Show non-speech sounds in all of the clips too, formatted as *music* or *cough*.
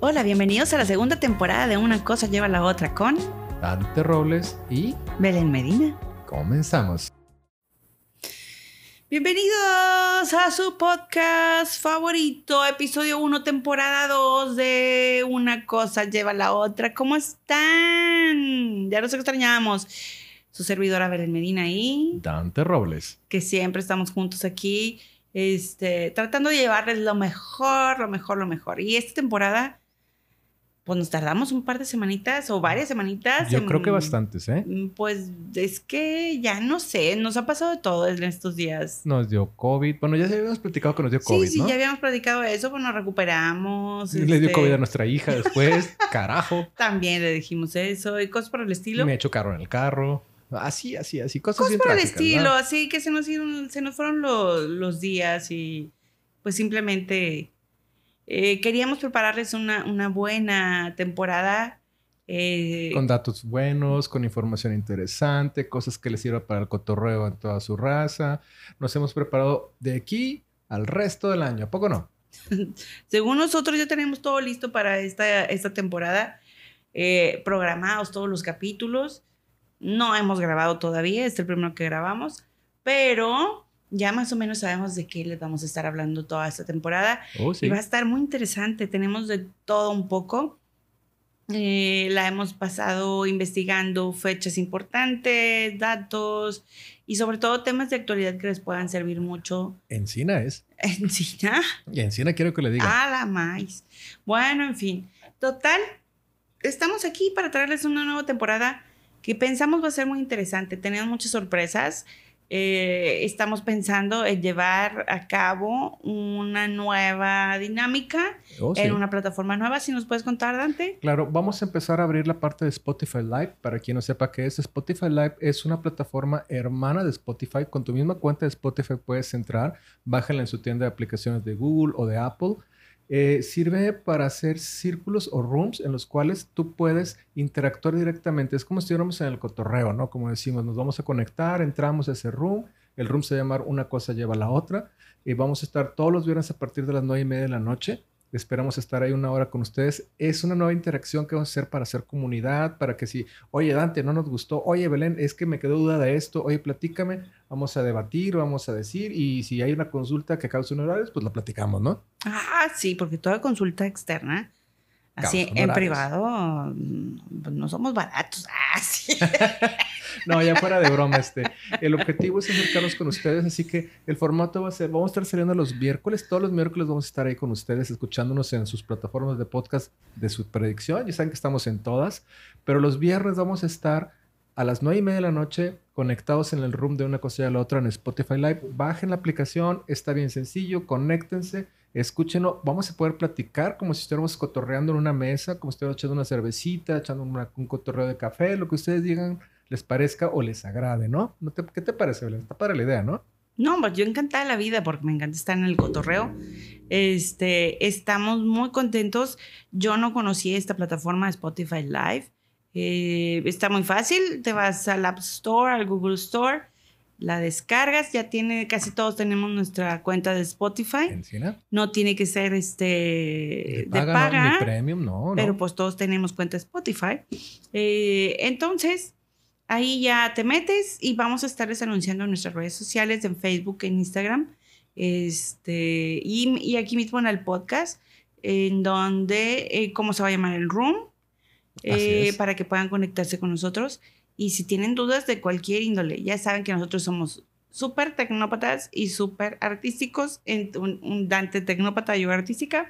Hola, bienvenidos a la segunda temporada de Una cosa lleva a la otra con Dante Robles y Belén Medina. comenzamos. Bienvenidos a su podcast favorito, episodio 1, temporada 2 de Una cosa lleva a la otra. ¿Cómo están? Ya los extrañamos. Su servidora Belén Medina y Dante Robles. que siempre estamos juntos aquí, este, tratando de llevarles lo mejor, lo mejor, lo mejor. Y esta temporada, pues nos tardamos un par de semanitas o varias semanitas. Yo en- creo que bastantes, ¿eh? Mm, Pues es que ya no sé, nos ha pasado de todo en estos días. Nos dio COVID. Bueno, ya habíamos platicado que nos dio COVID, sí, sí, ¿no? ya habíamos platicado eso, pues nos recuperamos. Le dio este, COVID a nuestra hija después. *laughs* Carajo. También le dijimos eso y cosas por el estilo. Me echó carro en el carro. Así, así, así. Cosas, Cosas bien por el estilo, ¿no? así que se nos, se nos fueron lo- los días y pues simplemente eh, queríamos prepararles una, una buena temporada. eh, Con datos buenos, con información interesante, cosas que les sirva para el cotorreo en toda su raza. Nos hemos preparado de aquí al resto del año. ¿A poco no? *laughs* según nosotros ya tenemos todo listo para esta, esta temporada, eh, programados todos los capítulos. No hemos grabado todavía, es el primero que grabamos, pero ya más o menos sabemos de qué les vamos a estar hablando toda esta temporada. Oh, sí. Y va a estar muy interesante. Tenemos de todo un poco. Eh, la hemos pasado investigando fechas importantes, datos y sobre todo temas de actualidad que les puedan servir mucho Encina es. *laughs* en China. Y Encina quiero que le diga. A la maíz. Bueno, en fin. Total, estamos aquí para traerles una nueva temporada que pensamos va a ser muy interesante. Tenemos muchas sorpresas. Eh, estamos pensando en llevar a cabo una nueva dinámica Oh, sí. en una plataforma nueva. Si nos puedes contar, Dante. Claro, vamos a empezar a abrir la parte de Spotify Live. Para quien no sepa qué es, Spotify Live es una plataforma hermana de Spotify. Con tu misma cuenta de Spotify puedes entrar, bájala en su tienda de aplicaciones de Google o de Apple. Eh, sirve para hacer círculos o rooms en los cuales tú puedes interactuar directamente. Es como si estuviéramos en el cotorreo, ¿no? Como decimos, nos vamos a conectar, entramos a ese room. El room se llama Una cosa lleva a la otra. Y vamos a estar todos los viernes a partir de las nueve y media de la noche. Esperamos estar ahí una hora con ustedes. Es una nueva interacción que vamos a hacer para hacer comunidad, para que si, oye Dante, no nos gustó, oye Belén, es que me quedó duda de esto, oye, platícame, vamos a debatir, vamos a decir, y si hay una consulta que cause honorarios, pues la platicamos, ¿no? Ah, sí, porque toda consulta externa, así en privado, mm, pues no somos baratos. *laughs* Ah, sí. *laughs* No, ya fuera de broma, este. El objetivo es acercarnos con ustedes, así que el formato va a ser, vamos a estar saliendo los miércoles, todos los miércoles vamos a estar ahí con ustedes, escuchándonos en sus plataformas de podcast de su predicción, ya saben que estamos en todas, pero los viernes vamos a estar a las nueve y media de la noche conectados en el room de una cosa y a la otra en Spotify Live. Bajen la aplicación, está bien sencillo, conéctense, escúchenlo. Vamos a poder platicar como si estuviéramos cotorreando en una mesa, como si estuviéramos echando una cervecita, echando un cotorreo de café, lo que ustedes digan les parezca o les agrade, ¿no? ¿No te- ¿Qué te parece, Belén? Está para la idea, ¿no? No, pues yo encantada de la vida porque me encanta estar en el cotorreo. Este, estamos muy contentos. Yo no conocía esta plataforma de Spotify Live. Eh, está muy fácil. Te vas al App Store, al Google Store, la descargas. Ya tiene, casi todos tenemos nuestra cuenta de Spotify. Encina. No tiene que ser este de paga, paga, no, ni premium, no, pero no. pues todos tenemos cuenta de Spotify. Eh, entonces, ahí ya te metes y vamos a estarles anunciando en nuestras redes sociales, en Facebook, en Instagram, este, y, y aquí mismo en el podcast, en donde, eh, cómo se va a llamar el room, eh, para que puedan conectarse con nosotros. Y si tienen dudas de cualquier índole, ya saben que nosotros somos súper tecnópatas y súper artísticos, en un, un Dante tecnópata y yo artística.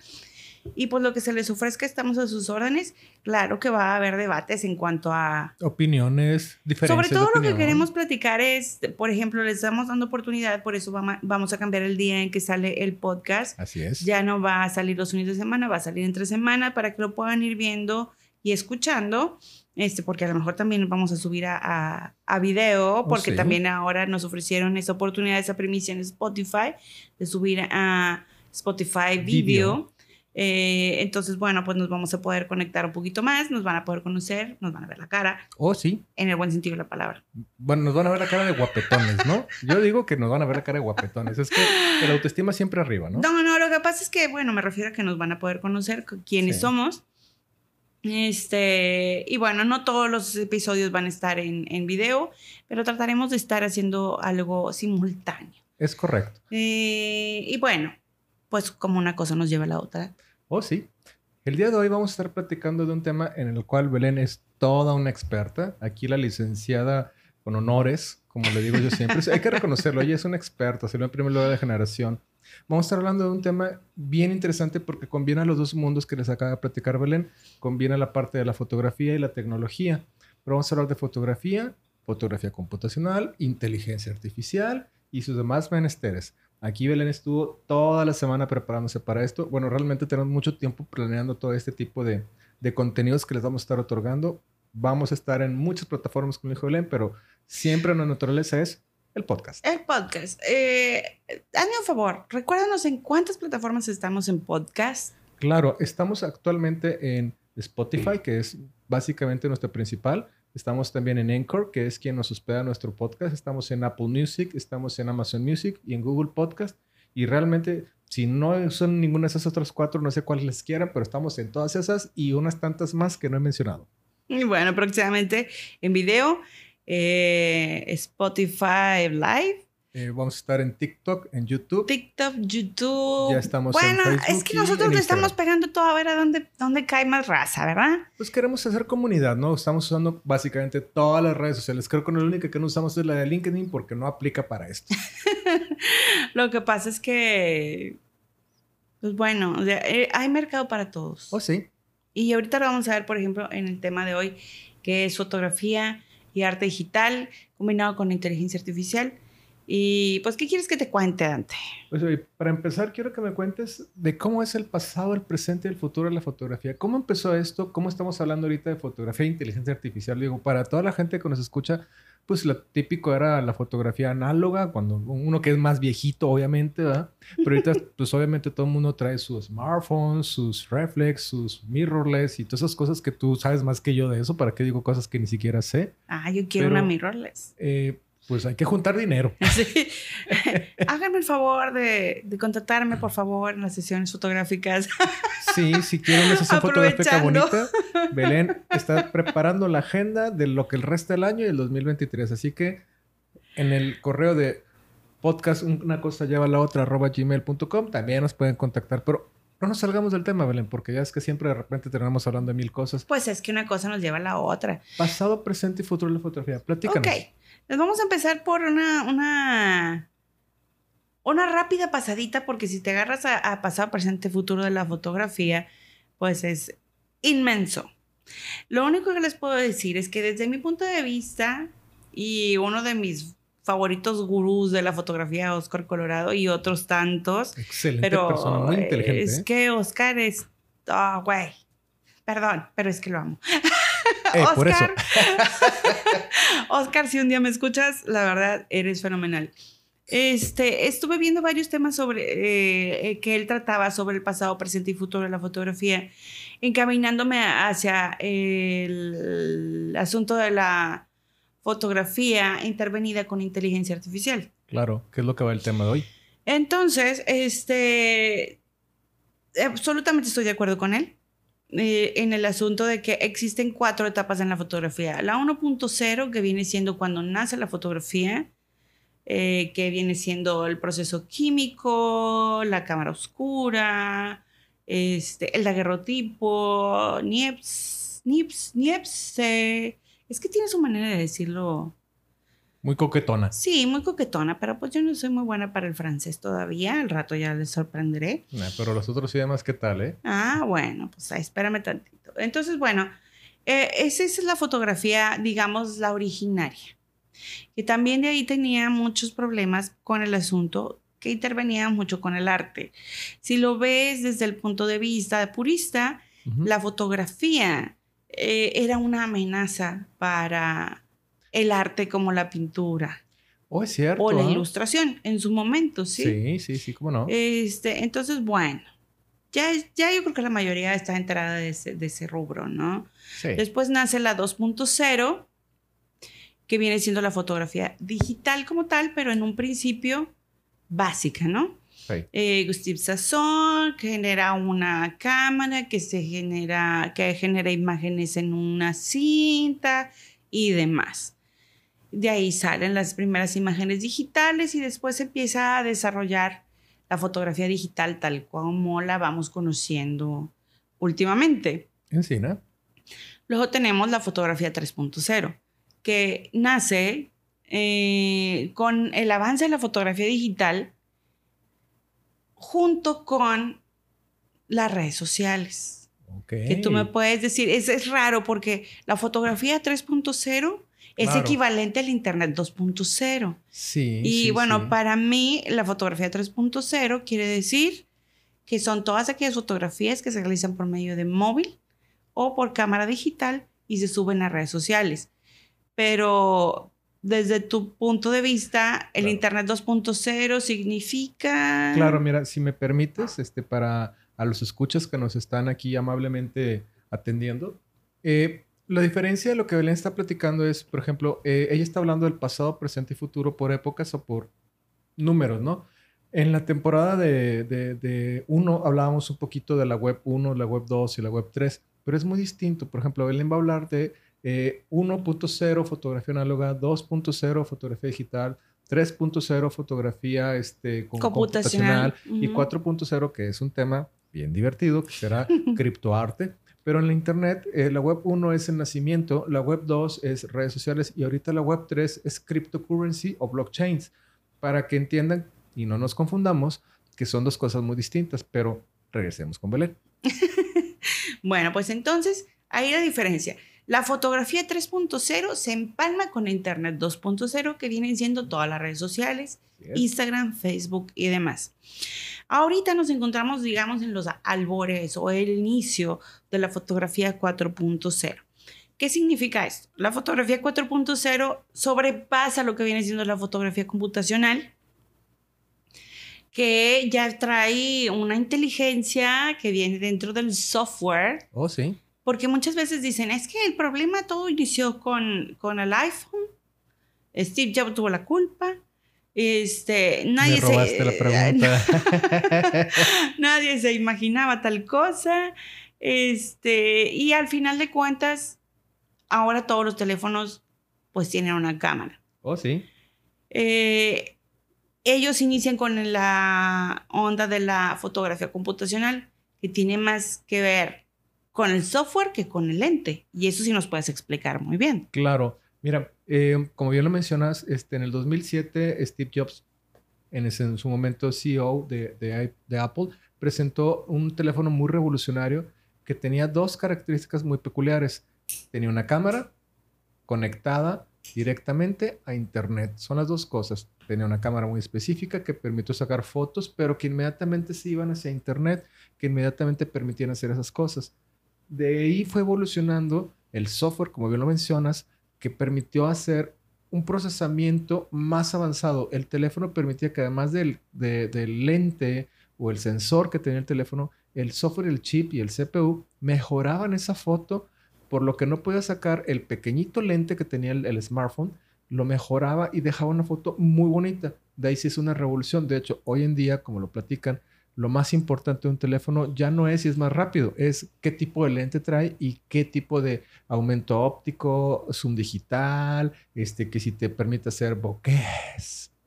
Y pues lo que se les ofrezca, estamos a sus órdenes. Claro que va a haber debates en cuanto a... Opiniones, diferencias Sobre todo lo que queremos platicar es, por ejemplo, les estamos dando oportunidad, por eso vamos a cambiar el día en que sale el podcast. Así es. Ya no va a salir los fines de semana, va a salir entre semana para que lo puedan ir viendo y escuchando. Este, porque a lo mejor también vamos a subir a, a, a video, Oh, porque sí. también ahora nos ofrecieron esa oportunidad, esa primicia en Spotify, de subir a Spotify Video. Video. Eh, entonces, bueno, pues nos vamos a poder conectar un poquito más, nos van a poder conocer, nos van a ver la cara. Oh, sí. En el buen sentido de la palabra. Bueno, nos van a ver la cara de guapetones, ¿no? Yo digo que nos van a ver la cara de guapetones. Es que el autoestima siempre arriba, ¿no? No, no, lo que pasa es que, bueno, me refiero a que nos van a poder conocer quiénes somos. Este, y bueno, no todos los episodios van a estar en, en video, pero trataremos de estar haciendo algo simultáneo. Es correcto. Eh, y bueno, pues como una cosa nos lleva a la otra. Oh, sí. El día de hoy vamos a estar platicando de un tema en el cual Belén es toda una experta. Aquí la licenciada con honores, como le digo yo siempre. Hay que reconocerlo, ella es una experta, se lo en primer lugar de generación. Vamos a estar hablando de un tema bien interesante porque combina los dos mundos que les acaba de platicar Belén. Combina la parte de la fotografía y la tecnología. Pero vamos a hablar de fotografía, fotografía computacional, inteligencia artificial y sus demás menesteres. Aquí Belén estuvo toda la semana preparándose para esto. Bueno, realmente tenemos mucho tiempo planeando todo este tipo de, contenidos que les vamos a estar otorgando. Vamos a estar en muchas plataformas, como dijo Belén, pero siempre la naturaleza es el podcast. El podcast. Eh, hazme un favor, recuérdanos en cuántas plataformas estamos en podcast. Claro, estamos actualmente en Spotify, que es básicamente nuestra principal. Estamos también en Anchor, que es quien nos hospeda nuestro podcast. Estamos en Apple Music, estamos en Amazon Music y en Google Podcast. Y realmente, si no son ninguna de esas otras cuatro, no sé cuáles les quieran, pero estamos en todas esas y unas tantas más que no he mencionado. Y bueno, próximamente en video, eh, Spotify Live eh, vamos a estar en TikTok, en YouTube. TikTok, YouTube. Ya estamos bueno, en Facebook. Bueno, es que nosotros le estamos pegando todo a ver a dónde, dónde cae más raza, ¿verdad? Pues queremos hacer comunidad, ¿no? Estamos usando básicamente todas las redes sociales. Creo que la única que no usamos es la de LinkedIn porque no aplica para esto. *laughs* Lo que pasa es que, pues bueno, eh, hay mercado para todos. Oh, sí. Y ahorita lo vamos a ver, por ejemplo, en el tema de hoy, que es fotografía y arte digital combinado con inteligencia artificial. Y pues, ¿qué quieres que te cuente, Dante? Pues para empezar, quiero que me cuentes de cómo es el pasado, el presente y el futuro de la fotografía. ¿Cómo empezó esto? ¿Cómo estamos hablando ahorita de fotografía e inteligencia artificial? Digo, para toda la gente que nos escucha, pues lo típico era la fotografía análoga, cuando uno que es más viejito, obviamente, ¿verdad? Pero ahorita, *laughs* pues obviamente todo el mundo trae sus smartphones, sus reflex, sus mirrorless y todas esas cosas que tú sabes más que yo de eso. ¿Para qué digo cosas que ni siquiera sé? Ah, yo quiero una mirrorless. Eh, pues hay que juntar dinero. *laughs* Sí. *laughs* Háganme el favor de, de, contratarme, por favor, en las sesiones fotográficas. *laughs* Sí, si quieren una sesión fotográfica bonita, Belén está preparando la agenda de lo que el resto del año y el 2023. Así que en el correo de podcast, una cosa lleva a la otra, arroba gmail.com, también nos pueden contactar. Pero no nos salgamos del tema, Belén, porque ya es que siempre de repente terminamos hablando de mil cosas. Pues es que una cosa nos lleva a la otra. Pasado, presente y futuro de la fotografía. Platícanos. Ok. Les vamos a empezar por una, una, una rápida pasadita, porque si te agarras a, pasado, presente, futuro de la fotografía, pues es inmenso. Lo único que les puedo decir es que desde mi punto de vista y uno de mis favoritos gurús de la fotografía, Oscar Colorado y otros tantos. Excelente pero persona, muy inteligente. Es ¿eh? que Oscar es, oh, güey, perdón, pero es que lo amo. *laughs* Eh, Oscar, *laughs* Oscar, si un día me escuchas, la verdad, eres fenomenal. Este, estuve viendo varios temas sobre eh, eh, que él trataba sobre el pasado, presente y futuro de la fotografía, encaminándome hacia el, asunto de la fotografía intervenida con inteligencia artificial. Claro, que es lo que va el tema de hoy. Entonces, este, absolutamente estoy de acuerdo con él. Eh, en el asunto de que existen cuatro etapas en la fotografía. La 1.0, que viene siendo cuando nace la fotografía, eh, que viene siendo el proceso químico, la cámara oscura, este, el daguerrotipo, Niepce, Niepce, Niepce. Es que tiene su manera de decirlo muy coquetona. Sí, muy coquetona, pero pues yo no soy muy buena para el francés todavía. Al rato ya les sorprenderé. pero los otros idiomas, ¿qué tal, eh? Ah, bueno, pues espérame tantito. Entonces, bueno, eh, esa es la fotografía, digamos, la originaria. Que también de ahí tenía muchos problemas con el asunto que intervenía mucho con el arte. Si lo ves desde el punto de vista purista, la fotografía eh, era una amenaza para el arte como la pintura. Oh, es cierto. O la ¿ah? ilustración en su momento, sí. Sí, sí, sí, cómo no. Este, entonces, bueno, ya, ya yo creo que la mayoría está enterada de ese, de ese rubro, ¿no? Sí. Después nace la 2.0, que viene siendo la fotografía digital como tal, pero en un principio básica, ¿no? Sí. Eh, Steve Sasson que genera una cámara que se genera, que genera imágenes en una cinta y demás. De ahí salen las primeras imágenes digitales y después se empieza a desarrollar la fotografía digital tal como la vamos conociendo últimamente. Encina. Luego tenemos la fotografía 3.0, que nace eh, con el avance de la fotografía digital junto con las redes sociales. Ok. Que tú me puedes decir, es, es raro porque la fotografía 3.0 es Claro. equivalente al Internet 2.0. Sí. Y sí, bueno, sí. para mí la fotografía 3.0 quiere decir que son todas aquellas fotografías que se realizan por medio de móvil o por cámara digital y se suben a redes sociales. Pero desde tu punto de vista, el Claro. Internet 2.0 significa... Claro, mira, si me permites, este, para a los escuchas que nos están aquí amablemente atendiendo, eh, la diferencia de lo que Belén está platicando es, por ejemplo, eh, ella está hablando del pasado, presente y futuro por épocas o por números, ¿no? En la temporada de, de, de uno hablábamos un poquito de la web 1, la web 2 y la web 3, pero es muy distinto. Por ejemplo, Belén va a hablar de eh, 1.0 fotografía análoga, 2.0 fotografía digital, 3.0 fotografía este, con- Computacional. computacional y Ujú. 4.0 que es un tema bien divertido que será *laughs* criptoarte. Pero en la internet, eh, la web 1 es el nacimiento, la web 2 es redes sociales y ahorita la web 3 es cryptocurrency o blockchains. Para que entiendan y no nos confundamos que son dos cosas muy distintas, pero regresemos con Belén. *laughs* Bueno, pues entonces, ahí la diferencia. La fotografía 3.0 se empalma con Internet 2.0, que vienen siendo todas las redes sociales, Instagram, Facebook y demás. Ahorita nos encontramos, digamos, en los albores o el inicio de la fotografía 4.0. ¿Qué significa esto? La fotografía 4.0 sobrepasa lo que viene siendo la fotografía computacional, que ya trae una inteligencia que viene dentro del software, Oh, sí. Porque muchas veces dicen, es que el problema todo inició con, con el iPhone, Steve Jobs tuvo la culpa, este, nadie se, la pregunta. *laughs* nadie se imaginaba tal cosa, este, y al final de cuentas, ahora todos los teléfonos pues tienen una cámara. oh, sí. Eh, ellos inician con la onda de la fotografía computacional, que tiene más que ver con el software que con el lente. Y eso sí nos puedes explicar muy bien. Claro. Mira, eh, como bien lo mencionas, este, en el 2007 Steve Jobs, en, ese- en su momento CEO de, de de Apple, presentó un teléfono muy revolucionario que tenía dos características muy peculiares. Tenía una cámara conectada directamente a Internet. Son las dos cosas. Tenía una cámara muy específica que permitió sacar fotos, pero que inmediatamente se iban hacia Internet, que inmediatamente permitían hacer esas cosas. De ahí fue evolucionando el software, como bien lo mencionas, que permitió hacer un procesamiento más avanzado. El teléfono permitía que además del, de- del lente o el sensor que tenía el teléfono, el software, el chip y el CPU mejoraban esa foto, por lo que no podía sacar el pequeñito lente que tenía el, el smartphone, lo mejoraba y dejaba una foto muy bonita. De ahí sí es una revolución. De hecho, hoy en día, como lo platican, lo más importante de un teléfono ya no es si es más rápido, es qué tipo de lente trae y qué tipo de aumento óptico, zoom digital, este, que si te permite hacer bokeh,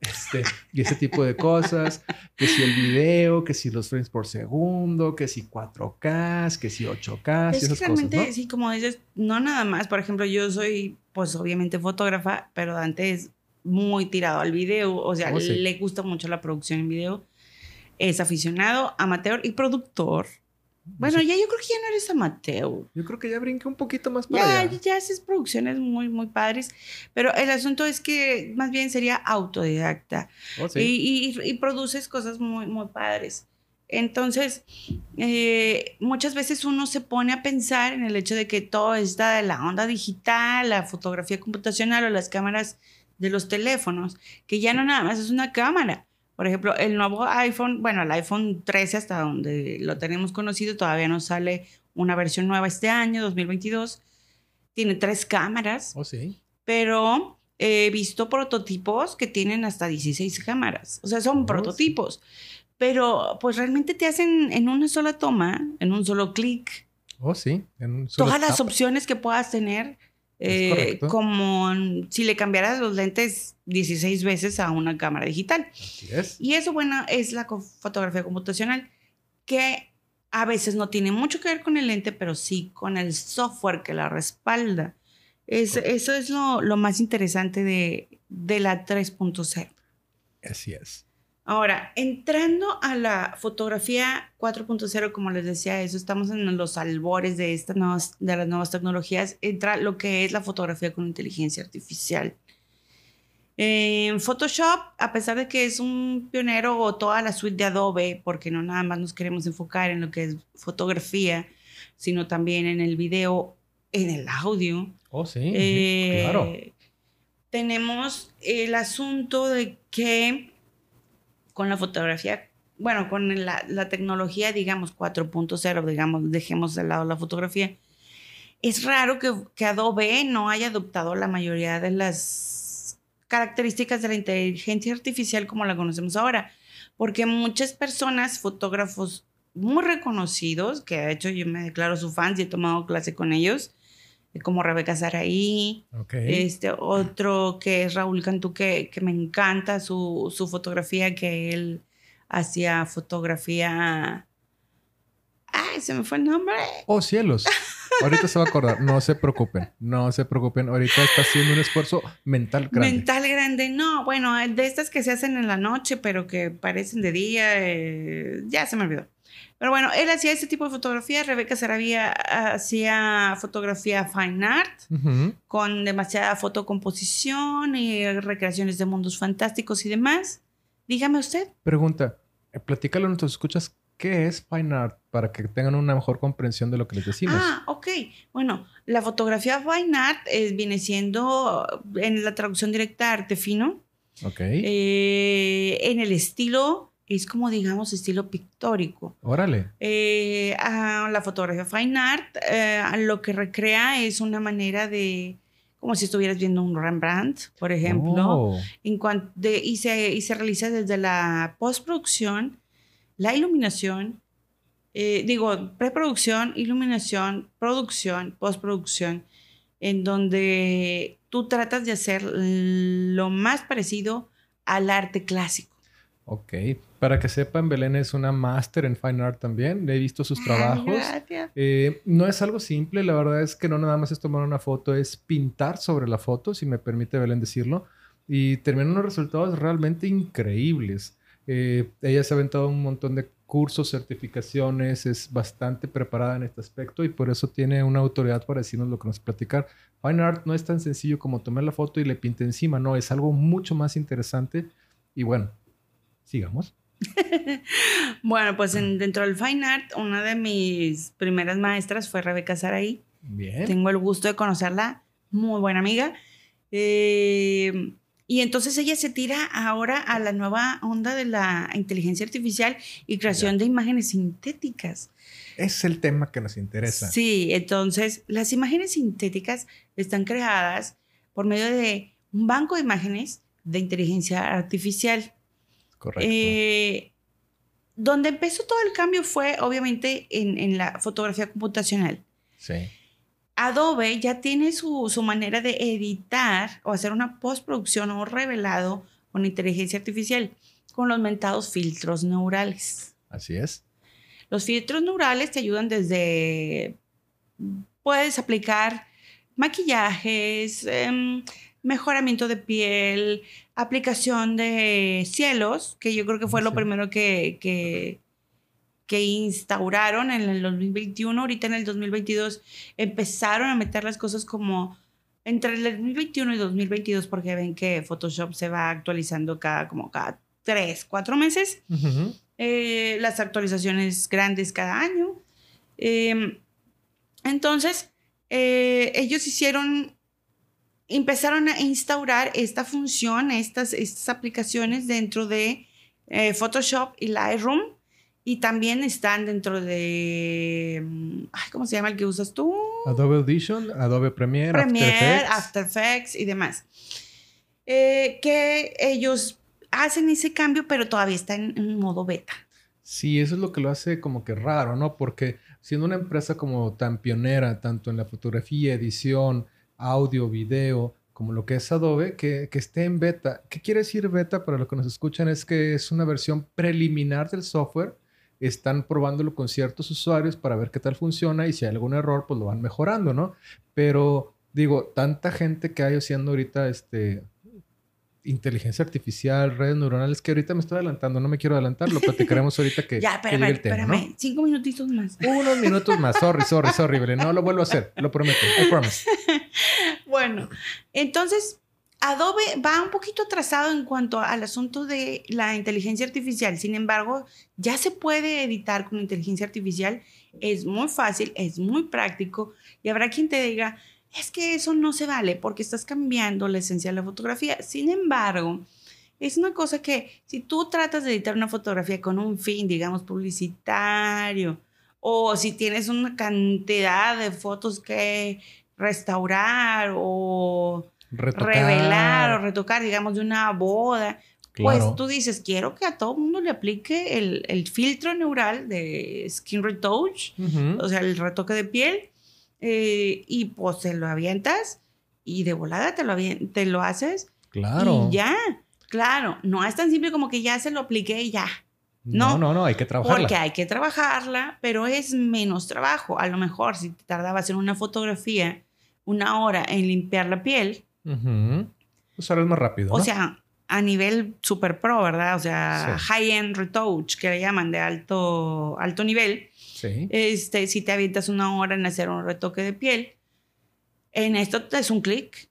este, y ese tipo de cosas, que si el video, que si los frames por segundo, que si 4K, que si 8K, y es que realmente, cosas, ¿no? sí, como dices, no nada más. Por ejemplo, yo soy, pues obviamente fotógrafa, pero Dante es muy tirado al video. O sea, Oh, sí. le gusta mucho la producción en video. Es aficionado, amateur y productor. Bueno, Sí. ya yo creo que ya no eres amateur. Yo creo que ya brinqué un poquito más para Ya, allá. ya haces producciones muy, muy padres, pero el asunto es que más bien sería autodidacta Oh, sí. y, y- y produces cosas muy, muy padres. Entonces, eh, muchas veces uno se pone a pensar en el hecho de que todo está de la onda digital, la fotografía computacional o las cámaras de los teléfonos, que ya no nada más es una cámara. Por ejemplo, el nuevo iPhone, bueno, el iPhone 13 hasta donde lo tenemos conocido, todavía no sale una versión nueva este año, 2022. Tiene tres cámaras. Oh, sí. Pero he visto prototipos que tienen hasta 16 cámaras. O sea, son Oh, sí. prototipos. Pero pues realmente te hacen en una sola toma, en un solo clic, Oh, sí. En un solo todas las tap. opciones que puedas tener. Eh, como si le cambiaras los lentes 16 veces a una cámara digital. Así es. Y eso, bueno, es la fotografía computacional, que a veces no tiene mucho que ver con el lente, pero sí con el software que la respalda. Es- eso es lo, lo más interesante de, de la 3.0. Así es. Ahora, entrando a la fotografía 4.0, como les decía, eso estamos en los albores de, estas nuevas, de las nuevas tecnologías, entra lo que es la fotografía con inteligencia artificial. En Photoshop, a pesar de que es un pionero o toda la suite de Adobe, porque no nada más nos queremos enfocar en lo que es fotografía, sino también en el video, en el audio, Oh, sí. eh, claro. Tenemos el asunto de que con la fotografía, bueno, con la, tecnología, digamos, 4.0, digamos, dejemos de lado la fotografía, es raro que, que Adobe no haya adoptado la mayoría de las características de la inteligencia artificial como la conocemos ahora, porque muchas personas, fotógrafos muy reconocidos, que de hecho yo me declaro su fan y he tomado clase con ellos, como Rebeca Saraí, Ok. este otro que es Raúl Cantú, que, que me encanta su, su fotografía, que él hacía fotografía... Ay, se me fue el nombre. Oh, cielos. Ahorita se va a acordar. No se preocupen. No se preocupen. Ahorita está haciendo un esfuerzo mental grande. Mental grande. No, bueno, de estas que se hacen en la noche, pero que parecen de día, eh, ya se me olvidó. Pero bueno, él hacía ese tipo de fotografía. Rebeca Sarabia hacía fotografía fine art. Con demasiada fotocomposición y recreaciones de mundos fantásticos y demás. Dígame usted. Pregunta. eh, Platícale a nuestros escuchas qué es Fine Art para que tengan una mejor comprensión de lo que les decimos. Ah, ok. Bueno, la fotografía fine art eh, viene siendo en la traducción directa arte fino. ok. Eh, en el estilo, es como digamos estilo pictórico. Órale. Eh, ah, la fotografía fine art eh, lo que recrea es una manera de, como si estuvieras viendo un Rembrandt, por ejemplo. Oh, en cuanto de, y, se, y se realiza desde la postproducción, la iluminación, eh, digo, preproducción, iluminación, producción, postproducción, en donde tú tratas de hacer lo más parecido al arte clásico. ok. Para que sepan, Belén es una máster en Fine Art también. He visto sus Ay, trabajos. gracias. Eh, no es algo simple, la verdad es que no nada más es tomar una foto, es pintar sobre la foto, si me permite Belén decirlo, y terminan unos resultados realmente increíbles. Eh, ella se ha aventado un montón de cursos, certificaciones, es bastante preparada en este aspecto y por eso tiene una autoridad para decirnos lo que nos platicar. Fine Art no es tan sencillo como tomar la foto y le pinte encima, no, es algo mucho más interesante y bueno, sigamos. *laughs* Bueno, pues en- dentro del fine art, una de mis primeras maestras fue Rebeca Saraí. Bien. Tengo el gusto de conocerla, muy buena amiga. Eh, y entonces ella se tira ahora a la nueva onda de la inteligencia artificial y creación de imágenes sintéticas. Es el tema que nos interesa. Sí, entonces las imágenes sintéticas están creadas por medio de un banco de imágenes de inteligencia artificial. Correcto. Eh, donde empezó todo el cambio fue obviamente en, en la fotografía computacional. sí. Adobe ya tiene su, su manera de editar o hacer una postproducción o revelado con inteligencia artificial, con los mentados filtros neurales. Así es. Los filtros neurales te ayudan desde, puedes aplicar maquillajes, em, mejoramiento de piel, aplicación de cielos, que yo creo que fue lo primero que, que, que instauraron en el 2021. Ahorita en el 2022 empezaron a meter las cosas como entre el 2021 y 2022, porque ven que Photoshop se va actualizando cada, como cada tres, cuatro meses. Eh, las actualizaciones grandes cada año. Eh, entonces, eh, ellos hicieron, empezaron a instaurar esta función, estas, estas aplicaciones dentro de eh, Photoshop y Lightroom. Y también están dentro de. mm, ay, ¿Cómo se llama el que usas tú? Adobe Audition, Adobe Premiere, Premiere, After Effects. After Effects y demás. Eh, que ellos hacen ese cambio, pero todavía está en, en modo beta. Sí, eso es lo que lo hace como que raro, ¿no? Porque siendo una empresa como tan pionera, tanto en la fotografía, edición, audio, video, como lo que es Adobe, que, que esté en beta. ¿Qué quiere decir beta para los que nos escuchan? Es que es una versión preliminar del software. Están probándolo con ciertos usuarios para ver qué tal funciona y si hay algún error, pues lo van mejorando, ¿no? Pero digo, tanta gente que hay haciendo ahorita este, inteligencia artificial, redes neuronales, que ahorita me estoy adelantando, no me quiero adelantar, lo platicaremos ahorita que, *laughs* ya, que espérame, llegue el tema, ¿no? espérame. Cinco minutitos más. Unos minutos más. Sorry, sorry, sorry, Belén. No lo vuelvo a hacer. Lo prometo. I promise. *laughs* Bueno, entonces Adobe va un poquito atrasado en cuanto al asunto de la inteligencia artificial. Sin embargo, ya se puede editar con inteligencia artificial. Es muy fácil, es muy práctico y habrá quien te diga, es que eso no se vale porque estás cambiando la esencia de la fotografía. Sin embargo, es una cosa que si tú tratas de editar una fotografía con un fin, digamos, publicitario, o si tienes una cantidad de fotos que restaurar o Retocar. revelar o retocar, digamos, de una boda, Claro. pues tú dices, quiero que a todo mundo le aplique el, el filtro neural de Skin Retouch, o sea, el retoque de piel, eh, y pues se lo avientas y de volada te lo, te lo haces Claro. y ya. Claro, no es tan simple como que ya se lo apliqué y ya. No, No. no, no. Hay que trabajarla. Porque hay que trabajarla, pero es menos trabajo. A lo mejor si te tardaba hacer una fotografía una hora en limpiar la piel, ahora es más rápido. o ¿no? sea, a nivel super pro, ¿verdad? O sea, Sí. high-end retouch, que le llaman de alto, alto nivel. Sí. Este, si te avientas una hora en hacer un retoque de piel, en esto te es un clic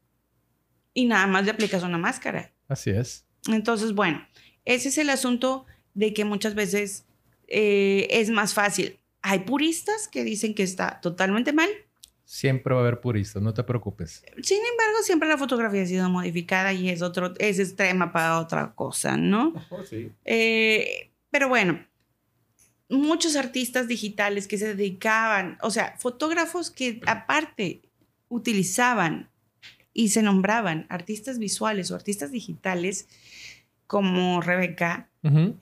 y nada más le aplicas una máscara. Así es. Entonces, bueno, ese es el asunto de que muchas veces eh, es más fácil. Hay puristas que dicen que está totalmente mal. Siempre va a haber puristas, no te preocupes. Sin embargo, siempre la fotografía ha sido modificada y es otro, es extrema para otra cosa, ¿no? *laughs* sí. Eh, pero bueno, muchos artistas digitales que se dedicaban, o sea, fotógrafos que aparte utilizaban y se nombraban artistas visuales o artistas digitales, como Rebeca,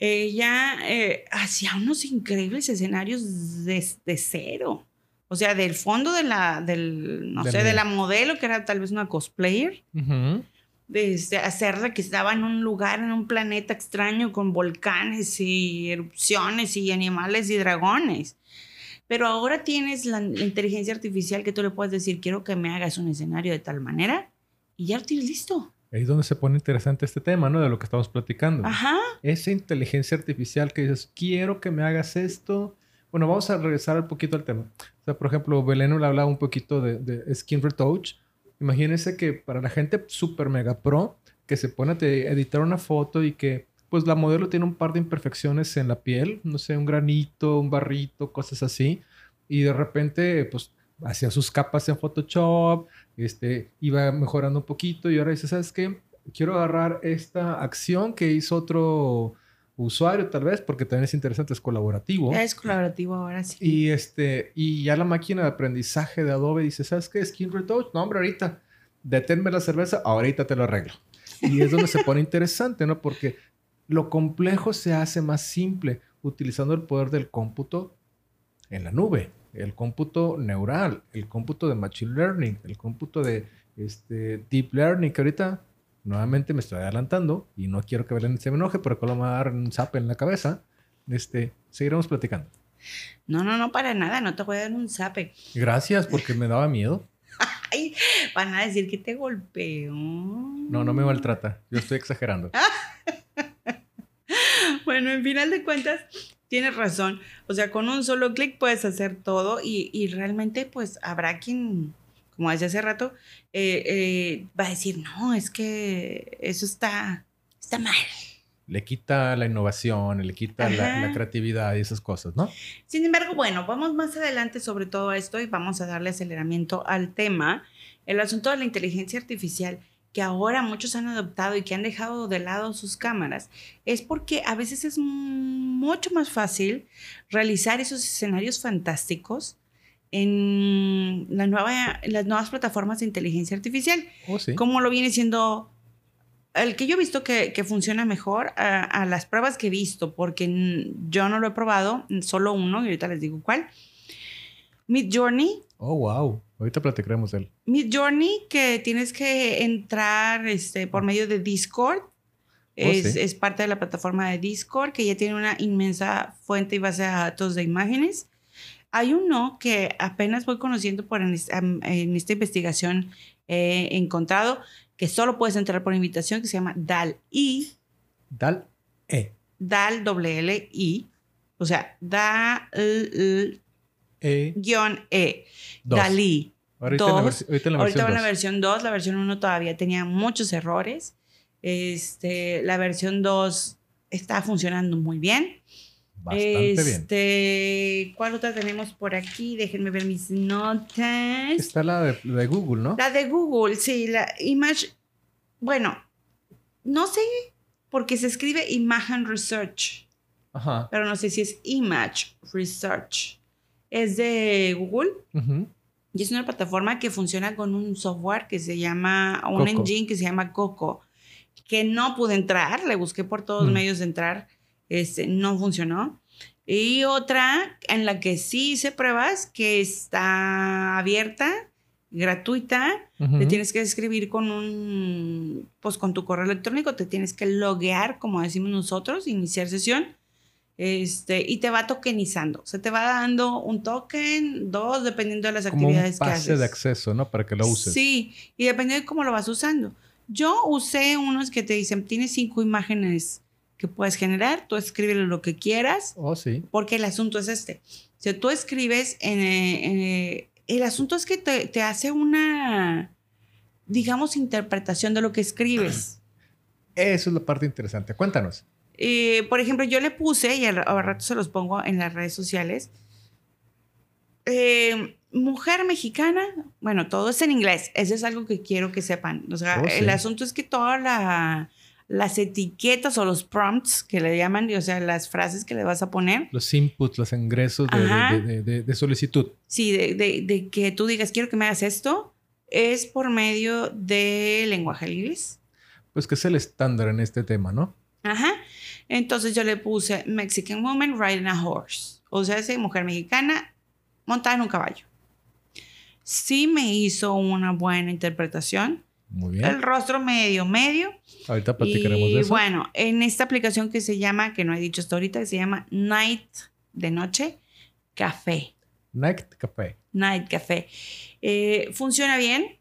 ella eh, hacía unos increíbles escenarios de, de cero. O sea, del fondo de la, del, no De sé, la- de la modelo, que era tal vez una cosplayer, Ujú. de este, hacerla que estaba en un lugar, en un planeta extraño con volcanes y erupciones y animales y dragones. Pero ahora tienes la, la inteligencia artificial que tú le puedes decir, quiero que me hagas un escenario de tal manera y ya lo tienes listo. Ahí es donde se pone interesante este tema, ¿no? De lo que estamos platicando. Ajá. Esa inteligencia artificial que dices, quiero que me hagas esto. Bueno, vamos a regresar un poquito al tema. O sea, por ejemplo, Belén le hablaba un poquito de, de Skin Retouch. Imagínense que para la gente super mega pro que se pone a editar una foto y que pues la modelo tiene un par de imperfecciones en la piel, no sé, un granito, un barrito, cosas así, y de repente pues hacía sus capas en Photoshop, este, iba mejorando un poquito y ahora dice, ¿sabes qué? Quiero agarrar esta acción que hizo otro usuario tal vez, porque también es interesante, es colaborativo. Es colaborativo ahora sí. Y este, y ya la máquina de aprendizaje de Adobe dice, ¿sabes qué? Skin Retouch. No, hombre, ahorita. Deténme la cerveza, ahorita te lo arreglo. Y es donde se pone *laughs* interesante, ¿no? Porque lo complejo se hace más simple utilizando el poder del cómputo en la nube, el cómputo neural, el cómputo de machine learning, el cómputo de este, deep learning, que ahorita nuevamente me estoy adelantando y no quiero que Belén se me enoje, pero que lo me va a dar un zap en la cabeza. Este, seguiremos platicando. No, no, no, para nada, no te voy a dar un zape. Gracias, porque me daba miedo. *laughs* Ay, van a decir que te golpeó. No, no me maltrata. Yo estoy exagerando. *laughs* Bueno, en final de cuentas, tienes razón. O sea, con un solo clic puedes hacer todo y, y realmente pues habrá quien, como decía hace rato, eh, eh, va a decir, no, es que eso está, está mal. Le quita la innovación, le quita la creatividad y esas cosas, ¿no? Sin embargo, bueno, vamos más adelante sobre todo esto y vamos a darle aceleramiento al tema. El asunto de la inteligencia artificial que ahora muchos han adoptado y que han dejado de lado sus cámaras, es porque a veces es mucho más fácil realizar esos escenarios fantásticos en la nueva, las nuevas plataformas de inteligencia artificial, Oh, sí. como lo viene siendo el que yo he visto que, que funciona mejor a, a las pruebas que he visto, porque yo no lo he probado, solo uno, y ahorita les digo cuál. Mid Journey, Oh, wow. Ahorita platicaremos de él. Mid Journey, que tienes que entrar este, por medio de Discord. Es, sí. es parte de la plataforma de Discord, que ya tiene una inmensa fuente y base de datos de imágenes. Hay uno que apenas voy conociendo por en, esta investigación he encontrado, que solo puedes entrar por invitación, que se llama DAL-I, Dal E. DAL doble L I, o sea, DAL-E, E. guion E, Dos. DALI. Ahorita, en la, Dos. ahorita en la Ahorita va la versión 2, la versión 1 todavía tenía muchos errores. Este, la versión 2 está funcionando muy bien. Bastante bien. este, ¿Cuál otra tenemos por aquí? Déjenme ver mis notas. Está la de, de Google, ¿no? La de Google, sí, la Image. Bueno, no sé porque se escribe Imagen Research, Ajá. pero no sé si es Image Research. Es de Google Ujú. y es una plataforma que funciona con un software que se llama, un Coco. engine que se llama Coco, que no pude entrar, le busqué por todos Mm. medios de entrar, este, no funcionó. Y otra en la que sí hice pruebas, que está abierta, gratuita, te tienes que escribir con un, pues con tu correo electrónico, te tienes que loguear, como decimos nosotros, iniciar sesión, este, y te va tokenizando. O sea, te va dando un token, dos, dependiendo de las Como un actividades que pase haces. de acceso, ¿no? Para que lo uses. Sí, y dependiendo de cómo lo vas usando. Yo usé unos que te dicen, tienes cinco imágenes que puedes generar, tú escríbele lo que quieras, Oh, sí. porque el asunto es este. Sea, tú escribes en... eh, el asunto es que te, te hace una, digamos, interpretación de lo que escribes. Eso es la parte interesante. Cuéntanos. Eh, por ejemplo, yo le puse, y al, al rato se los pongo en las redes sociales, eh, mujer mexicana, bueno, todo es en inglés, eso es algo que quiero que sepan. O sea, Oh, sí. el asunto es que todas la- las etiquetas o los prompts que le llaman, o sea, las frases que le vas a poner, Los inputs, los ingresos de, Ajá. de- de- de- de solicitud. sí, de, que tú digas, quiero que me hagas esto, es por medio de lenguaje inglés. Pues que es el estándar en este tema, ¿no? Ajá. Entonces yo le puse Mexican woman riding a horse. O sea, esa mujer mexicana montada en un caballo. Sí me hizo una buena interpretación. Muy bien. El rostro medio, medio. Ahorita platicaremos y de eso. bueno, en esta aplicación que se llama, que no he dicho hasta ahorita, que se llama Night de noche, café. Night Café. Night Café. Eh, funciona bien.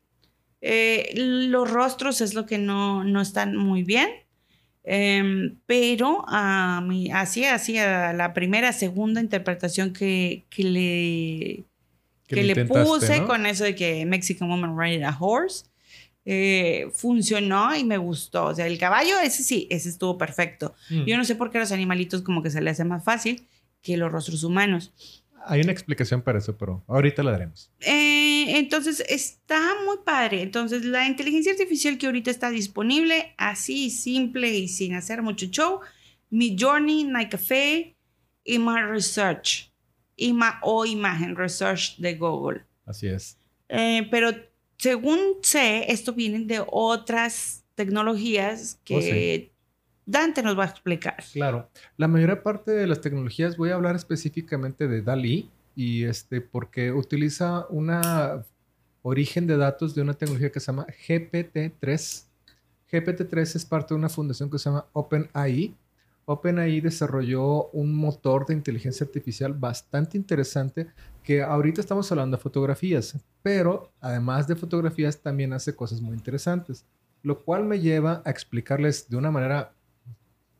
Eh, los rostros es lo que no, no están muy bien. Em, pero a mí, así, así, a la primera, segunda interpretación que, que le, Que que le puse ¿no? con eso de que Mexican Woman Riding a Horse, eh, funcionó y me gustó. O sea, el caballo, ese sí, ese estuvo perfecto. Mm. Yo no sé por qué a los animalitos como que se les hace más fácil que los rostros humanos. Hay una explicación para eso, pero ahorita la daremos. Eh, entonces está muy padre. Entonces la inteligencia artificial que ahorita está disponible, así simple y sin hacer mucho show, Mi Journey, Night Café, Ima Research, Ima o Imagen Research de Google. Así es. Eh, pero según sé, esto viene de otras tecnologías que Oh, sí. Dante nos va a explicar. Claro. La mayor parte de las tecnologías, voy a hablar específicamente de DALI, y este, porque utiliza una origen de datos de una tecnología que se llama GPT-3. GPT-3 es parte de una fundación que se llama OpenAI. OpenAI desarrolló un motor de inteligencia artificial bastante interesante que ahorita estamos hablando de fotografías, pero además de fotografías también hace cosas muy interesantes, lo cual me lleva a explicarles de una manera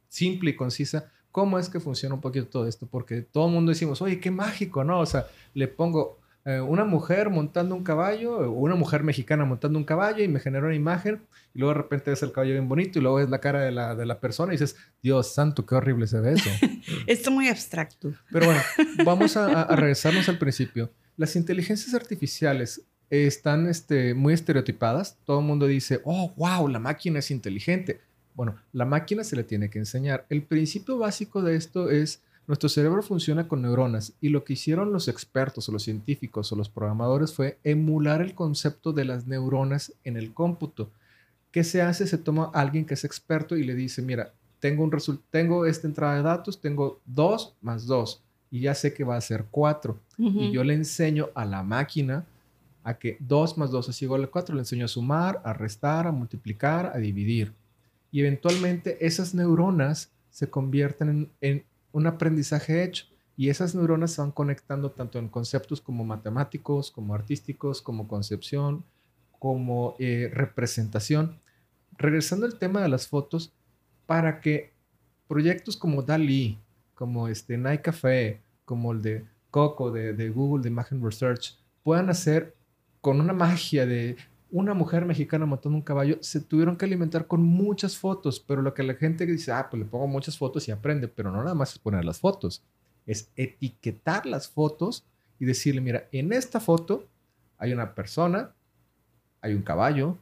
simple y concisa cómo es que funciona un poquito todo esto, porque todo el mundo decimos, oye, qué mágico, ¿no? O sea, le pongo eh, una mujer montando un caballo, o una mujer mexicana montando un caballo y me genera una imagen y luego de repente ves el caballo bien bonito y luego ves la cara de la, de la persona y dices, Dios santo, qué horrible se ve eso. *laughs* Esto es muy abstracto. Pero bueno, vamos a, a regresarnos al principio. Las inteligencias artificiales están este, muy estereotipadas. Todo el mundo dice, oh, wow, la máquina es inteligente. Bueno, la máquina se le tiene que enseñar. El principio básico de esto es, nuestro cerebro funciona con neuronas y lo que hicieron los expertos o los científicos o los programadores fue emular el concepto de las neuronas en el cómputo. ¿Qué se hace? Se toma a alguien que es experto y le dice, mira, tengo, un tengo esta entrada de datos, tengo 2 más 2 y ya sé que va a ser 4. Y yo le enseño a la máquina a que 2 más 2 es igual a 4. Le enseño a sumar, a restar, a multiplicar, a dividir. Y eventualmente esas neuronas se convierten en, un aprendizaje hecho. Y esas neuronas se van conectando tanto en conceptos como matemáticos, como artísticos, como concepción, como eh, representación. Regresando al tema de las fotos, para que proyectos como DALI, como este Night Café, como el de Coco de, de Google de Imagen Research, puedan hacer con una magia de una mujer mexicana montando un caballo, se tuvieron que alimentar con muchas fotos, pero lo que la gente dice, ah, pues le pongo muchas fotos y aprende, pero no nada más es poner las fotos, es etiquetar las fotos y decirle, mira, en esta foto hay una persona, hay un caballo,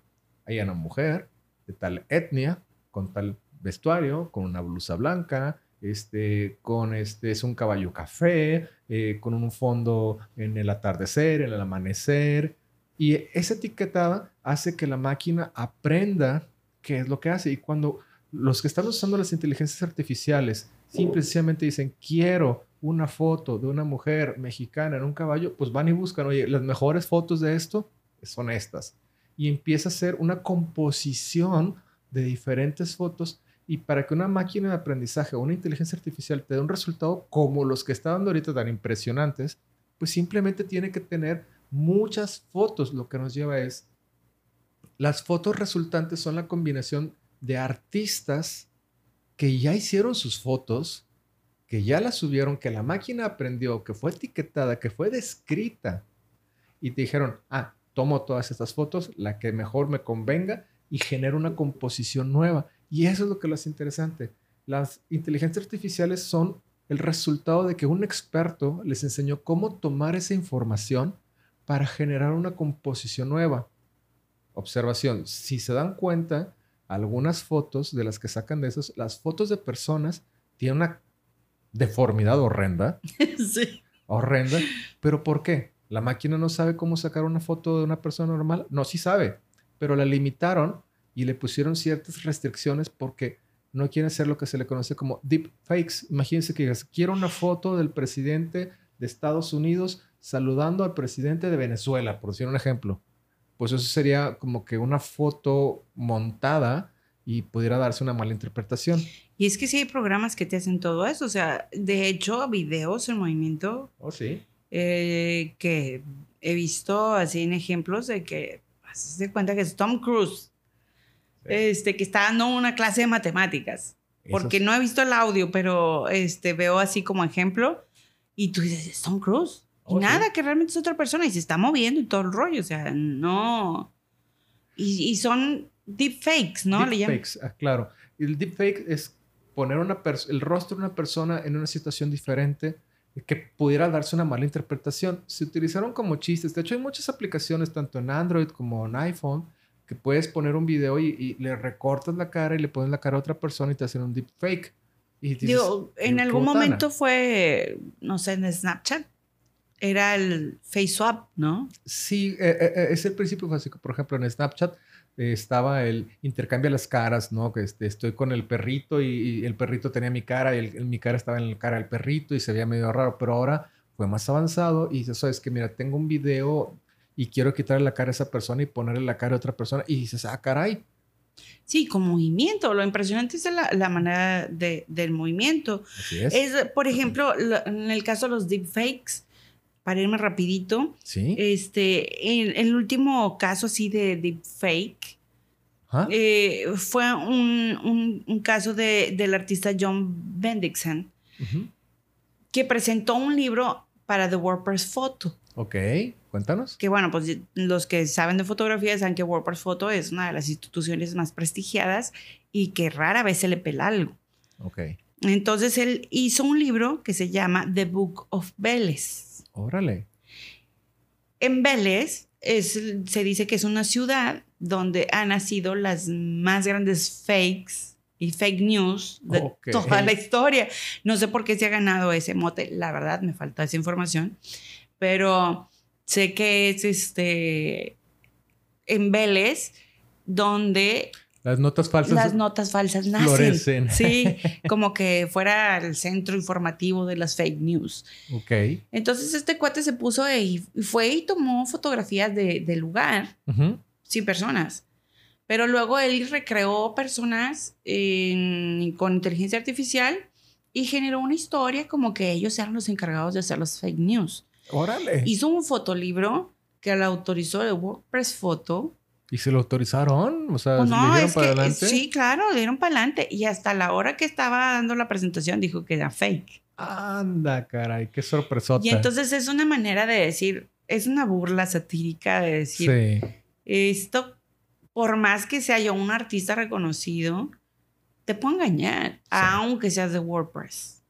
hay una mujer de tal etnia, con tal vestuario, con una blusa blanca, este, con este, es un caballo café, eh, con un fondo en el atardecer, en el amanecer. Y esa etiquetada hace que la máquina aprenda qué es lo que hace. Y cuando los que están usando las inteligencias artificiales simplemente dicen, quiero una foto de una mujer mexicana en un caballo, pues van y buscan, oye, las mejores fotos de esto son estas. Y empieza a hacer una composición de diferentes fotos y para que una máquina de aprendizaje o una inteligencia artificial te dé un resultado como los que está dando ahorita tan impresionantes, pues simplemente tiene que tener muchas fotos. Lo que nos lleva es, las fotos resultantes son la combinación de artistas que ya hicieron sus fotos, que ya las subieron, que la máquina aprendió, que fue etiquetada, que fue descrita. Y te dijeron, ah, tomo todas estas fotos, la que mejor me convenga y genero una composición nueva. Y eso es lo que lo interesante. Las inteligencias artificiales son el resultado de que un experto les enseñó cómo tomar esa información para generar una composición nueva. Observación, si se dan cuenta, algunas fotos de las que sacan de esos, las fotos de personas tienen una deformidad horrenda. *laughs* sí. Horrenda. ¿Pero por qué? ¿La máquina no sabe cómo sacar una foto de una persona normal? No, sí sabe, pero la limitaron y le pusieron ciertas restricciones porque no quieren hacer lo que se le conoce como deep fakes. Imagínense que digas, quiero una foto del presidente de Estados Unidos saludando al presidente de Venezuela, por decir un ejemplo. Pues eso sería como que una foto montada y pudiera darse una mala interpretación. Y es que sí hay programas que te hacen todo eso. O sea, de hecho, videos en movimiento. Oh, sí. Eh, que he visto así en ejemplos de que se cuenta que es Tom Cruise este, que está dando una clase de matemáticas. Porque no he visto el audio, pero este, veo así como ejemplo. Y tú dices, Tom Cruise. Y oh, nada, que realmente es otra persona y se está moviendo y todo el rollo. O sea, no. Y, y son deepfakes, ¿no? Deepfakes, ah, claro. El deepfake es poner una el rostro de una persona en una situación diferente que pudiera darse una mala interpretación. Se utilizaron como chistes. De hecho, hay muchas aplicaciones, tanto en Android como en iPhone, que puedes poner un video y, le recortas la cara y le pones la cara a otra persona y te hacen un deepfake. Y Digo, en algún momento fue, no sé, en Snapchat. Era el face swap, ¿no? Sí, eh, eh, eh, es el principio básico. Por ejemplo, en Snapchat estaba el intercambio de las caras, ¿no? Que este, estoy con el perrito y, el perrito tenía mi cara y mi cara estaba en la cara del perrito y se veía medio raro, pero ahora fue más avanzado y eso es que, mira, tengo un video y quiero quitarle la cara a esa persona y ponerle la cara a otra persona y dices, ah, caray. Sí, con movimiento. Lo impresionante es la, manera de, del movimiento. Así es. por ejemplo, en el caso de los deepfakes, para irme rapidito, ¿Sí? este, en, el último caso así de deepfake, ¿Ah? eh, fue un, un, caso de, del artista John Bendixen, que presentó un libro para The WordPress Photo. Ok. Cuéntanos. Que bueno, pues los que saben de fotografía saben que WordPress Photo es una de las instituciones más prestigiadas y que rara vez se le pela algo. Ok. Entonces él hizo un libro que se llama The Book of Vélez. Órale. En Vélez es, se dice que es una ciudad donde han nacido las más grandes fakes y fake news de Ok. toda la historia. No sé por qué se ha ganado ese mote, la verdad me falta esa información, pero sé que es este en Vélez donde Las notas falsas. las notas falsas nacen. florecen. Sí, *laughs* como que fuera el centro informativo de las fake news. Ok. Entonces este cuate se puso ahí, y fue y tomó fotografías de- del lugar Ujú. sin personas. Pero luego él recreó personas en- con inteligencia artificial y generó una historia como que ellos eran los encargados de hacer las fake news. Órale. ¿Y, Hizo un fotolibro que la autorizó de WordPress Photo. Se lo autorizaron? O sea, Pues ¿le no, dieron es para que adelante? sí, claro, le dieron para adelante. Y hasta la hora que estaba dando la presentación dijo que era fake. Anda, caray, qué sorpresota. Y entonces es una manera de decir, es una burla satírica de decir, Sí. esto, por más que sea yo un artista reconocido, te puedo engañar, aunque seas de WordPress,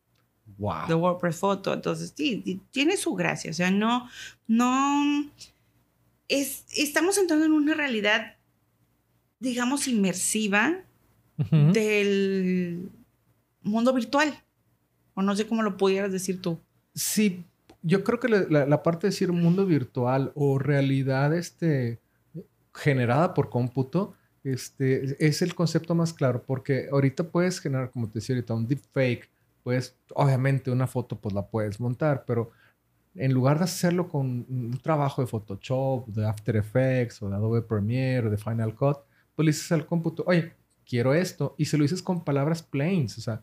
Wow. de WordPress Photo. Entonces, sí, sí, tiene su gracia. O sea, no, no, es, estamos entrando en una realidad, digamos, inmersiva del mundo virtual. O no sé cómo lo pudieras decir tú. Sí, yo creo que la parte de decir mundo virtual o realidad este, generada por cómputo este, es el concepto más claro, porque ahorita puedes generar, como te decía ahorita, un deepfake, pues obviamente una foto pues la puedes montar, pero en lugar de hacerlo con un trabajo de Photoshop, de After Effects o de Adobe Premiere o de Final Cut, pues le dices al cómputo, oye, quiero esto, y se lo dices con palabras plains, o sea,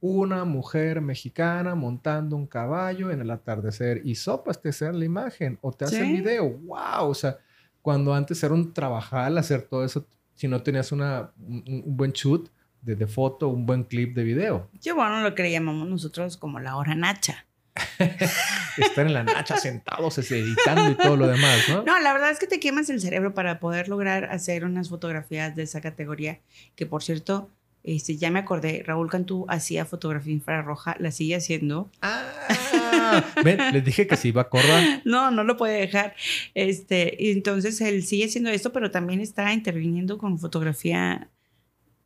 una mujer mexicana montando un caballo en el atardecer y sopas te hace la imagen o te hace el Sí. video. ¡Wow! O sea, cuando antes era un trabajal hacer todo eso, si no tenías una, un, un buen shoot de, de foto, un buen clip de video. Yo, bueno, lo que le llamamos nosotros como la hora nacha. *laughs* Estar en la nacha sentados, editando y todo lo demás, ¿no? No, la verdad es que te quemas el cerebro para poder lograr hacer unas fotografías de esa categoría, que por cierto, este, ya me acordé, Raúl Cantú hacía fotografía infrarroja, la sigue haciendo. Ah, ven, les dije que se iba a acordar. *laughs* No, no lo puede dejar. Este, entonces él sigue haciendo esto, pero también está interviniendo con fotografía,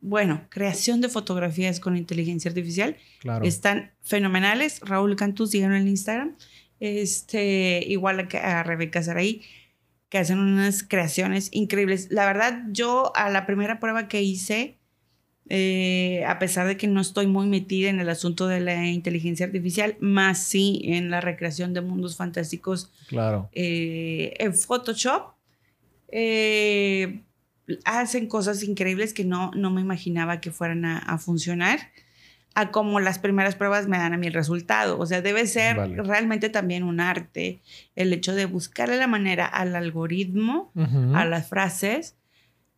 bueno, creación de fotografías con inteligencia artificial. Claro. Están fenomenales. Raúl Cantú, síganlo en Instagram. Este, igual a, a Rebeca Saraí, que hacen unas creaciones increíbles. La verdad, yo a la primera prueba que hice, eh, a pesar de que no estoy muy metida en el asunto de la inteligencia artificial, más sí en la recreación de mundos fantásticos Claro. eh, en Photoshop, eh, hacen cosas increíbles que no, no me imaginaba que fueran a, a funcionar, a como las primeras pruebas me dan a mí el resultado. O sea, debe ser Vale. realmente también un arte el hecho de buscarle la manera al algoritmo, a las frases,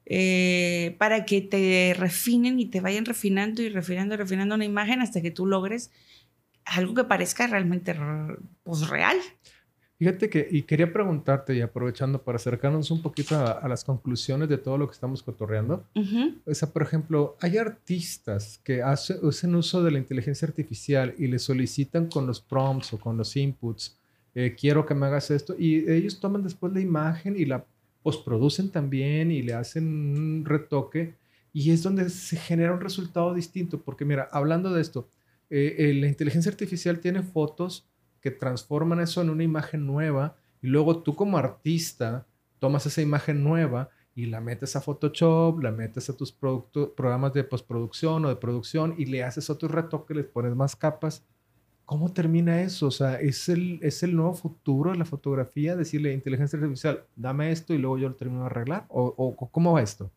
eh, para que te refinen y te vayan refinando y refinando y refinando una imagen hasta que tú logres algo que parezca realmente pues, real. Fíjate que, y quería preguntarte, y aprovechando para acercarnos un poquito a, a las conclusiones de todo lo que estamos cotorreando. Ujú. O sea, por ejemplo, hay artistas que hace- hacen uso de la inteligencia artificial y le solicitan con los prompts o con los inputs, eh, quiero que me hagas esto, y ellos toman después la imagen y la postproducen también y le hacen un retoque, y es donde se genera un resultado distinto, porque mira, hablando de esto, eh, eh, la inteligencia artificial tiene fotos que transforman eso en una imagen nueva, y luego tú como artista tomas esa imagen nueva y la metes a Photoshop, la metes a tus programas de postproducción o de producción y le haces otro retoque, le pones más capas. ¿Cómo termina eso? O sea, ¿es el, ¿es el nuevo futuro de la fotografía? Decirle inteligencia artificial, dame esto y luego yo lo termino de arreglar. ¿O, o cómo va esto?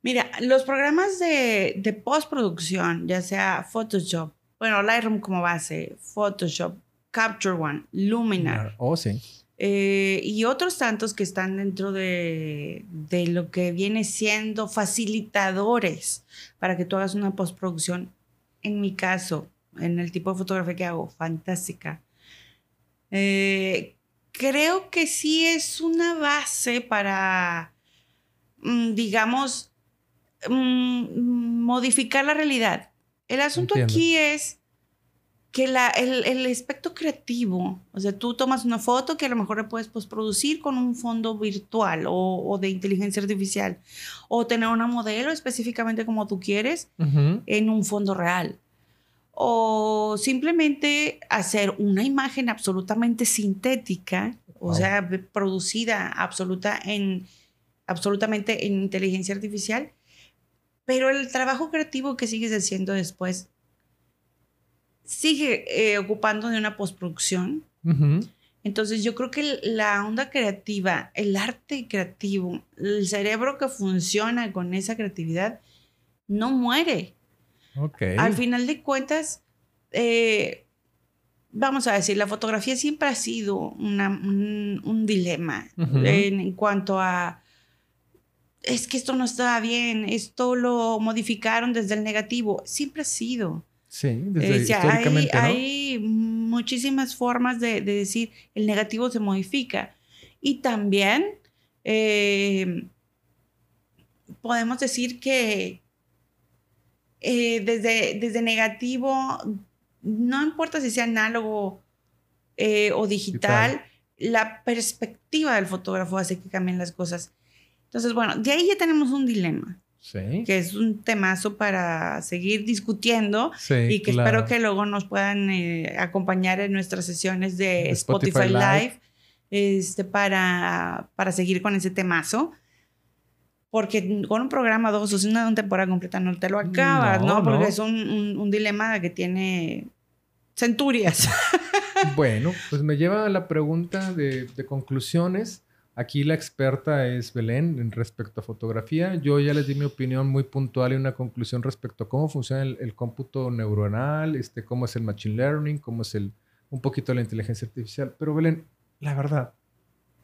Mira, los programas de, de postproducción, ya sea Photoshop, bueno, Lightroom como base, Photoshop, Capture One, Luminar, Oh, sí. eh, y otros tantos que están dentro de, de lo que viene siendo facilitadores para que tú hagas una postproducción. En mi caso, en el tipo de fotografía que hago, fantástica. Eh, creo que sí es una base para, mm, digamos, mm, modificar la realidad. El asunto Entiendo. aquí es que la, el, el, aspecto creativo, o sea, tú tomas una foto que a lo mejor la puedes postproducir con un fondo virtual o, o, de inteligencia artificial, o tener una modelo específicamente como tú quieres en un fondo real, o simplemente hacer una imagen absolutamente sintética, o sea, producida absoluta en, absolutamente en inteligencia artificial, pero el trabajo creativo que sigues haciendo después sigue eh, ocupando de una postproducción. Entonces yo creo que la onda creativa, el arte creativo, el cerebro que funciona con esa creatividad, no muere. Al final de cuentas, eh, vamos a decir, la fotografía siempre ha sido un, dilema en, cuanto a, es que esto no estaba bien, esto lo modificaron desde el negativo, siempre ha sido. Sí, desde históricamente, hay, muchísimas formas de, decir el negativo se modifica. Y también eh, podemos decir que eh, desde, desde negativo, no importa si sea análogo eh, o digital, la perspectiva del fotógrafo hace que cambien las cosas. Entonces, bueno, de ahí ya tenemos un dilema. Que es un temazo para seguir discutiendo y que espero que luego nos puedan eh, acompañar en nuestras sesiones de, Spotify, Live, este, para, para seguir con ese temazo. Porque con un programa dos o una, temporada completa no te lo acabas, ¿no? Porque es un, un, dilema que tiene centurias. bueno, pues me lleva a la pregunta de, de conclusiones. Aquí la experta es Belén en respecto a fotografía. Yo ya les di mi opinión muy puntual y una conclusión respecto a cómo funciona el, cómputo neuronal, este, cómo es el machine learning, cómo es el, un poquito la inteligencia artificial. Pero Belén, la verdad,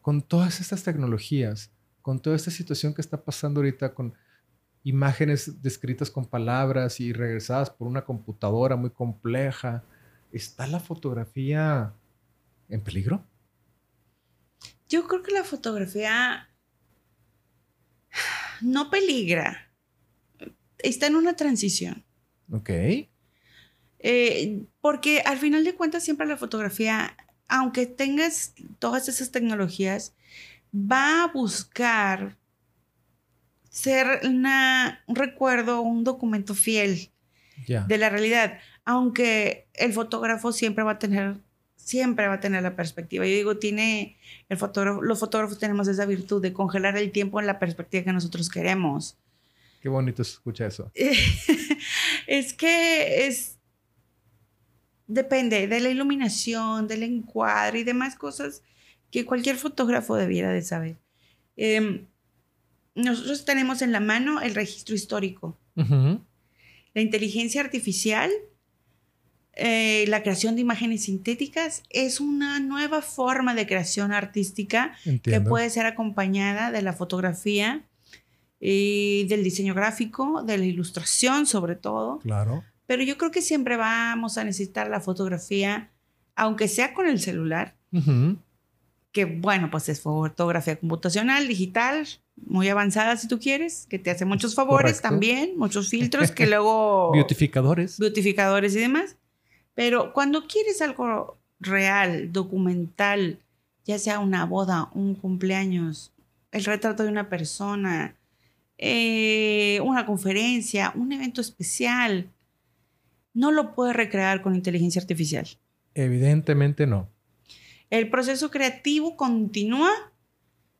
con todas estas tecnologías, con toda esta situación que está pasando ahorita con imágenes descritas con palabras y regresadas por una computadora muy compleja, ¿está la fotografía en peligro? Yo creo que la fotografía no peligra. Está en una transición. Ok. Eh, porque al final de cuentas siempre la fotografía, aunque tengas todas esas tecnologías, va a buscar ser un recuerdo, un documento fiel de la realidad, aunque el fotógrafo siempre va a tener siempre va a tener la perspectiva. Yo digo, tiene el fotógrafo, los fotógrafos tenemos esa virtud de congelar el tiempo en la perspectiva que nosotros queremos. Qué bonito se escucha eso. *laughs* es que es depende de la iluminación, del encuadre y demás cosas que cualquier fotógrafo debiera de saber. Em, nosotros tenemos en la mano el registro histórico. La inteligencia artificial eh, la creación de imágenes sintéticas es una nueva forma de creación artística que puede ser acompañada de la fotografía y del diseño gráfico, de la ilustración sobre todo. Claro. Pero yo creo que siempre vamos a necesitar la fotografía, aunque sea con el celular, que bueno, pues es fotografía computacional, digital, muy avanzada si tú quieres, que te hace muchos favores también, muchos filtros que *laughs* luego... Beautificadores. Beautificadores y demás. Pero cuando quieres algo real, documental, ya sea una boda, un cumpleaños, el retrato de una persona, eh, una conferencia, un evento especial, no lo puedes recrear con inteligencia artificial. Evidentemente no. El proceso creativo continúa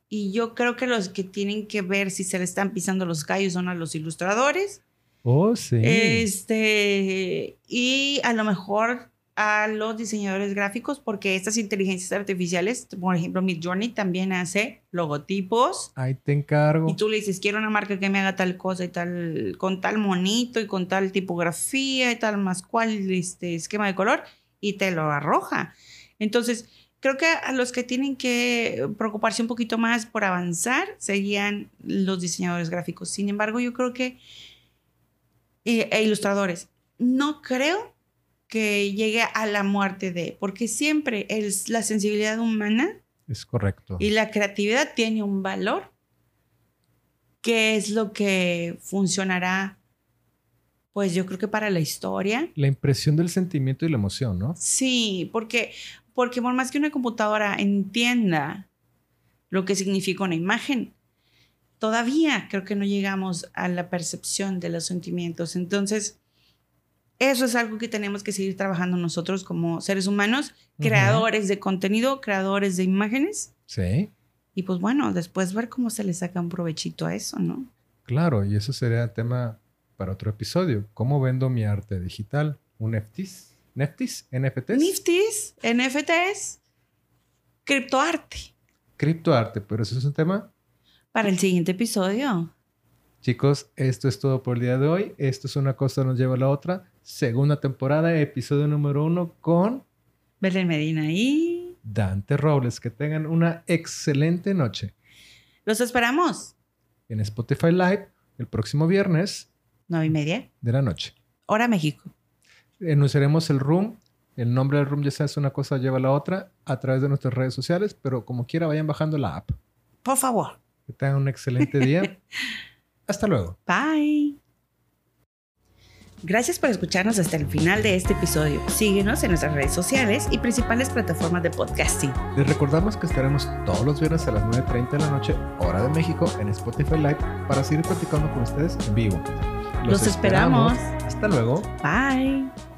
y yo creo que los que tienen que ver si se le están pisando los callos son a los ilustradores Oh, sí. Este, y a lo mejor a los diseñadores gráficos, porque estas inteligencias artificiales, por ejemplo, Midjourney también hace logotipos. Ahí te encargo. Y tú le dices, quiero una marca que me haga tal cosa y tal, con tal monito y con tal tipografía y tal más cual este, esquema de color, y te lo arroja. Entonces, creo que a los que tienen que preocuparse un poquito más por avanzar serían los diseñadores gráficos. Sin embargo, yo creo que e ilustradores. No creo que llegue a la muerte de, porque siempre es la sensibilidad humana. Es correcto. Y la creatividad tiene un valor que es lo que funcionará Pues yo creo que para la historia. La impresión del sentimiento y la emoción, ¿no? Sí, porque, porque por más que una computadora entienda lo que significa una imagen, todavía creo que no llegamos a la percepción de los sentimientos. Entonces, eso es algo que tenemos que seguir trabajando nosotros como seres humanos, creadores de contenido, creadores de imágenes. Sí. Y pues bueno, después ver cómo se le saca un provechito a eso, ¿no? Claro, y eso sería tema para otro episodio. ¿Cómo vendo mi arte digital? ¿Un NFTs? ¿NFTs? ¿NFTs? NFTs, NFTs, criptoarte. Criptoarte, pero eso es un tema. Para el siguiente episodio. Chicos, esto es todo por el día de hoy. Esto es una cosa nos lleva a la otra. Segunda temporada, episodio número uno con Belén Medina y Dante Robles. Que tengan una excelente noche. Los esperamos. En Spotify Live el próximo viernes. Nueve y media. De la noche. Hora México. Anunciaremos el room. El nombre del room ya sabes, una cosa lleva a la otra a través de nuestras redes sociales, pero como quiera vayan bajando la app. Por favor. Que tengan un excelente día. *laughs* Hasta luego. Bye. Gracias por escucharnos hasta el final de este episodio. Síguenos en nuestras redes sociales y principales plataformas de podcasting. Les recordamos que estaremos todos los viernes a las 9.30 de la noche, hora de México, en Spotify Live para seguir platicando con ustedes en vivo. Los, esperamos. Hasta luego. Bye.